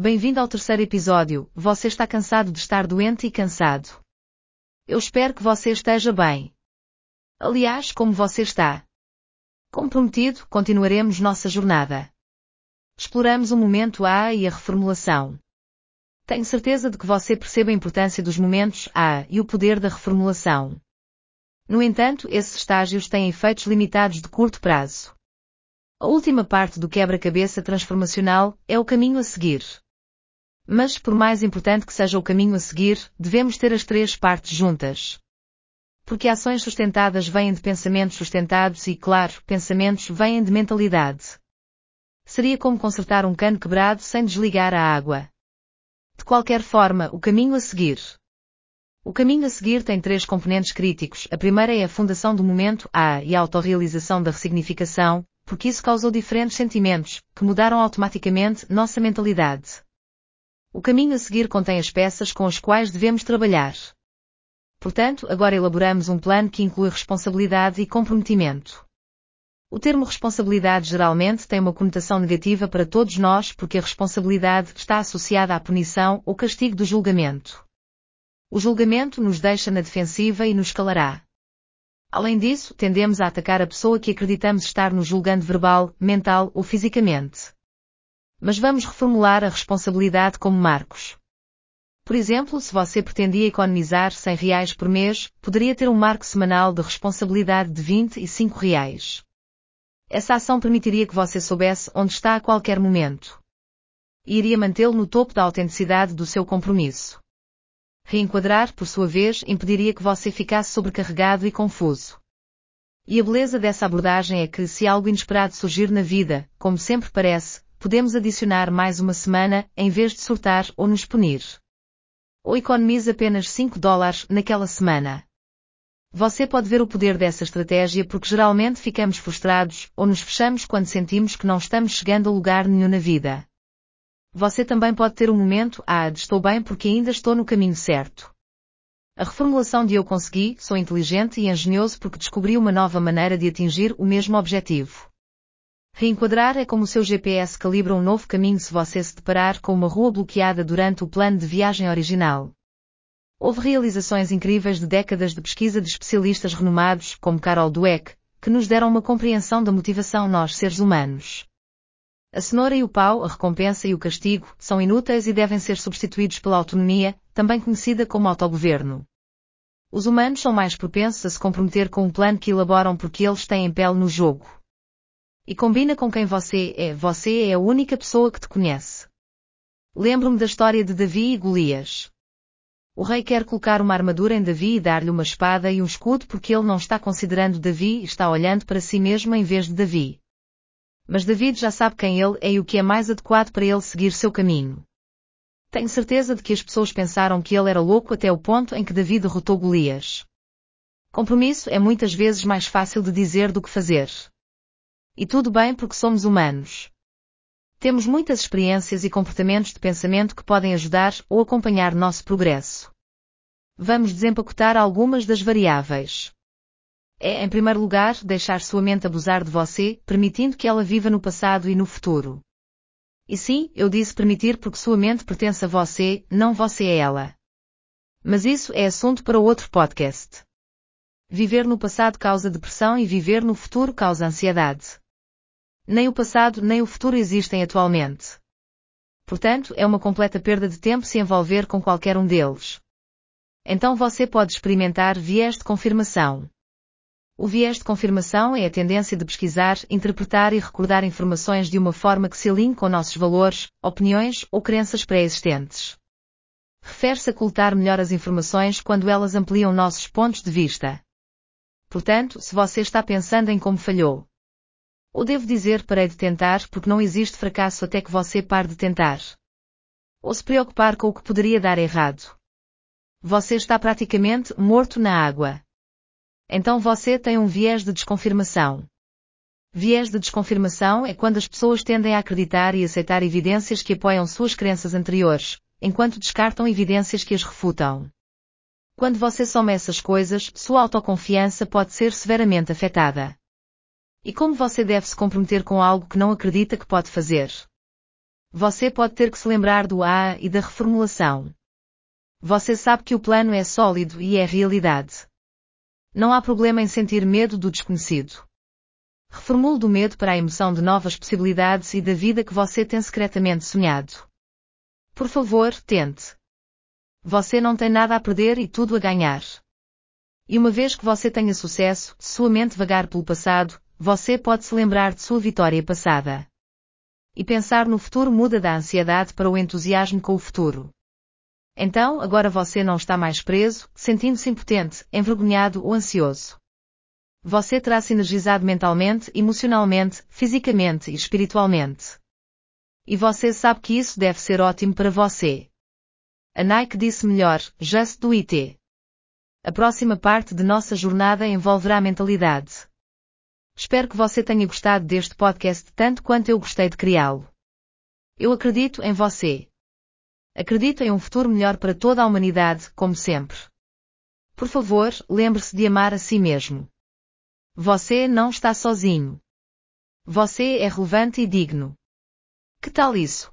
bem-vindo ao terceiro episódio. Você está cansado de estar doente e cansado. Eu espero que você esteja bem. Aliás, como você está? Comprometido, continuaremos nossa jornada. Exploramos o momento A e a reformulação. Tenho certeza de que você percebe a importância dos momentos A e o poder da reformulação. No entanto, esses estágios têm efeitos limitados de curto prazo. A última parte do quebra-cabeça transformacional é o caminho a seguir. Mas, por mais importante que seja o caminho a seguir, devemos ter as três partes juntas. Porque ações sustentadas vêm de pensamentos sustentados e, claro, pensamentos vêm de mentalidade. Seria como consertar um cano quebrado sem desligar a água. De qualquer forma, o caminho a seguir. O caminho a seguir tem três componentes críticos. A primeira é a fundação do momento A e a autorrealização da ressignificação, porque isso causou diferentes sentimentos, que mudaram automaticamente nossa mentalidade. O caminho a seguir contém as peças com as quais devemos trabalhar. Portanto, agora elaboramos um plano que inclui responsabilidade e comprometimento. O termo responsabilidade geralmente tem uma conotação negativa para todos nós porque a responsabilidade está associada à punição ou castigo do julgamento. O julgamento nos deixa na defensiva e nos calará. Além disso, tendemos a atacar a pessoa que acreditamos estar nos julgando verbal, mental ou fisicamente. Mas vamos reformular a responsabilidade como marcos. Por exemplo, se você pretendia economizar 100 reais por mês, poderia ter um marco semanal de responsabilidade de 25 reais. Essa ação permitiria que você soubesse onde está a qualquer momento. E iria mantê-lo no topo da autenticidade do seu compromisso. Reenquadrar, por sua vez, impediria que você ficasse sobrecarregado e confuso. E a beleza dessa abordagem é que, se algo inesperado surgir na vida, como sempre parece, podemos adicionar mais uma semana, em vez de surtar ou nos punir. Ou economize apenas 5 dólares naquela semana. Você pode ver o poder dessa estratégia porque geralmente ficamos frustrados ou nos fechamos quando sentimos que não estamos chegando a lugar nenhum na vida. Você também pode ter um momento, ah, estou bem porque ainda estou no caminho certo. A reformulação de eu consegui, sou inteligente e engenhoso porque descobri uma nova maneira de atingir o mesmo objetivo. Reenquadrar é como o seu GPS calibra um novo caminho se você se deparar com uma rua bloqueada durante o plano de viagem original. Houve realizações incríveis de décadas de pesquisa de especialistas renomados, como Carol Dweck, que nos deram uma compreensão da motivação nós seres humanos. A cenoura e o pau, a recompensa e o castigo, são inúteis e devem ser substituídos pela autonomia, também conhecida como autogoverno. Os humanos são mais propensos a se comprometer com um plano que elaboram porque eles têm pele no jogo. E combina com quem você é, você é a única pessoa que te conhece. Lembro-me da história de Davi e Golias. O rei quer colocar uma armadura em Davi e dar-lhe uma espada e um escudo porque ele não está considerando Davi e está olhando para si mesmo em vez de Davi mas David já sabe quem ele é e o que é mais adequado para ele seguir seu caminho. Tenho certeza de que as pessoas pensaram que ele era louco até o ponto em que David derrotou Golias. Compromisso é muitas vezes mais fácil de dizer do que fazer. E tudo bem porque somos humanos. Temos muitas experiências e comportamentos de pensamento que podem ajudar ou acompanhar nosso progresso. Vamos desempacotar algumas das variáveis. É, em primeiro lugar, deixar sua mente abusar de você, permitindo que ela viva no passado e no futuro. E sim, eu disse permitir porque sua mente pertence a você, não você a ela. Mas isso é assunto para outro podcast. Viver no passado causa depressão e viver no futuro causa ansiedade. Nem o passado nem o futuro existem atualmente. Portanto, é uma completa perda de tempo se envolver com qualquer um deles. Então você pode experimentar viés de confirmação. O viés de confirmação é a tendência de pesquisar, interpretar e recordar informações de uma forma que se alinhe com nossos valores, opiniões ou crenças pré-existentes. Refere-se a coletar melhor as informações quando elas ampliam nossos pontos de vista. Portanto, se você está pensando em como falhou, ou devo dizer parei de tentar porque não existe fracasso até que você pare de tentar. Ou se preocupar com o que poderia dar errado. Você está praticamente morto na água então você tem um viés de desconfirmação. Viés de desconfirmação é quando as pessoas tendem a acreditar e aceitar evidências que apoiam suas crenças anteriores, enquanto descartam evidências que as refutam. Quando você soma essas coisas, sua autoconfiança pode ser severamente afetada. E como você deve se comprometer com algo que não acredita que pode fazer? Você pode ter que se lembrar do A e da reformulação. Você sabe que o plano é sólido e é realidade. Não há problema em sentir medo do desconhecido. Reformule do medo para a emoção de novas possibilidades e da vida que você tem secretamente sonhado. Por favor, tente. Você não tem nada a perder e tudo a ganhar. E uma vez que você tenha sucesso, sua mente vagar pelo passado, você pode se lembrar de sua vitória passada. E pensar no futuro muda da ansiedade para o entusiasmo com o futuro. Então, agora você não está mais preso, sentindo-se impotente, envergonhado ou ansioso. Você terá se energizado mentalmente, emocionalmente, fisicamente e espiritualmente. E você sabe que isso deve ser ótimo para você. A Nike disse melhor, just do it. A próxima parte de nossa jornada envolverá mentalidade. Espero que você tenha gostado deste podcast tanto quanto eu gostei de criá-lo. Eu acredito em você. Acredito em um futuro melhor para toda a humanidade, como sempre. Por favor, lembre-se de amar a si mesmo. Você não está sozinho. Você é relevante e digno. Que tal isso?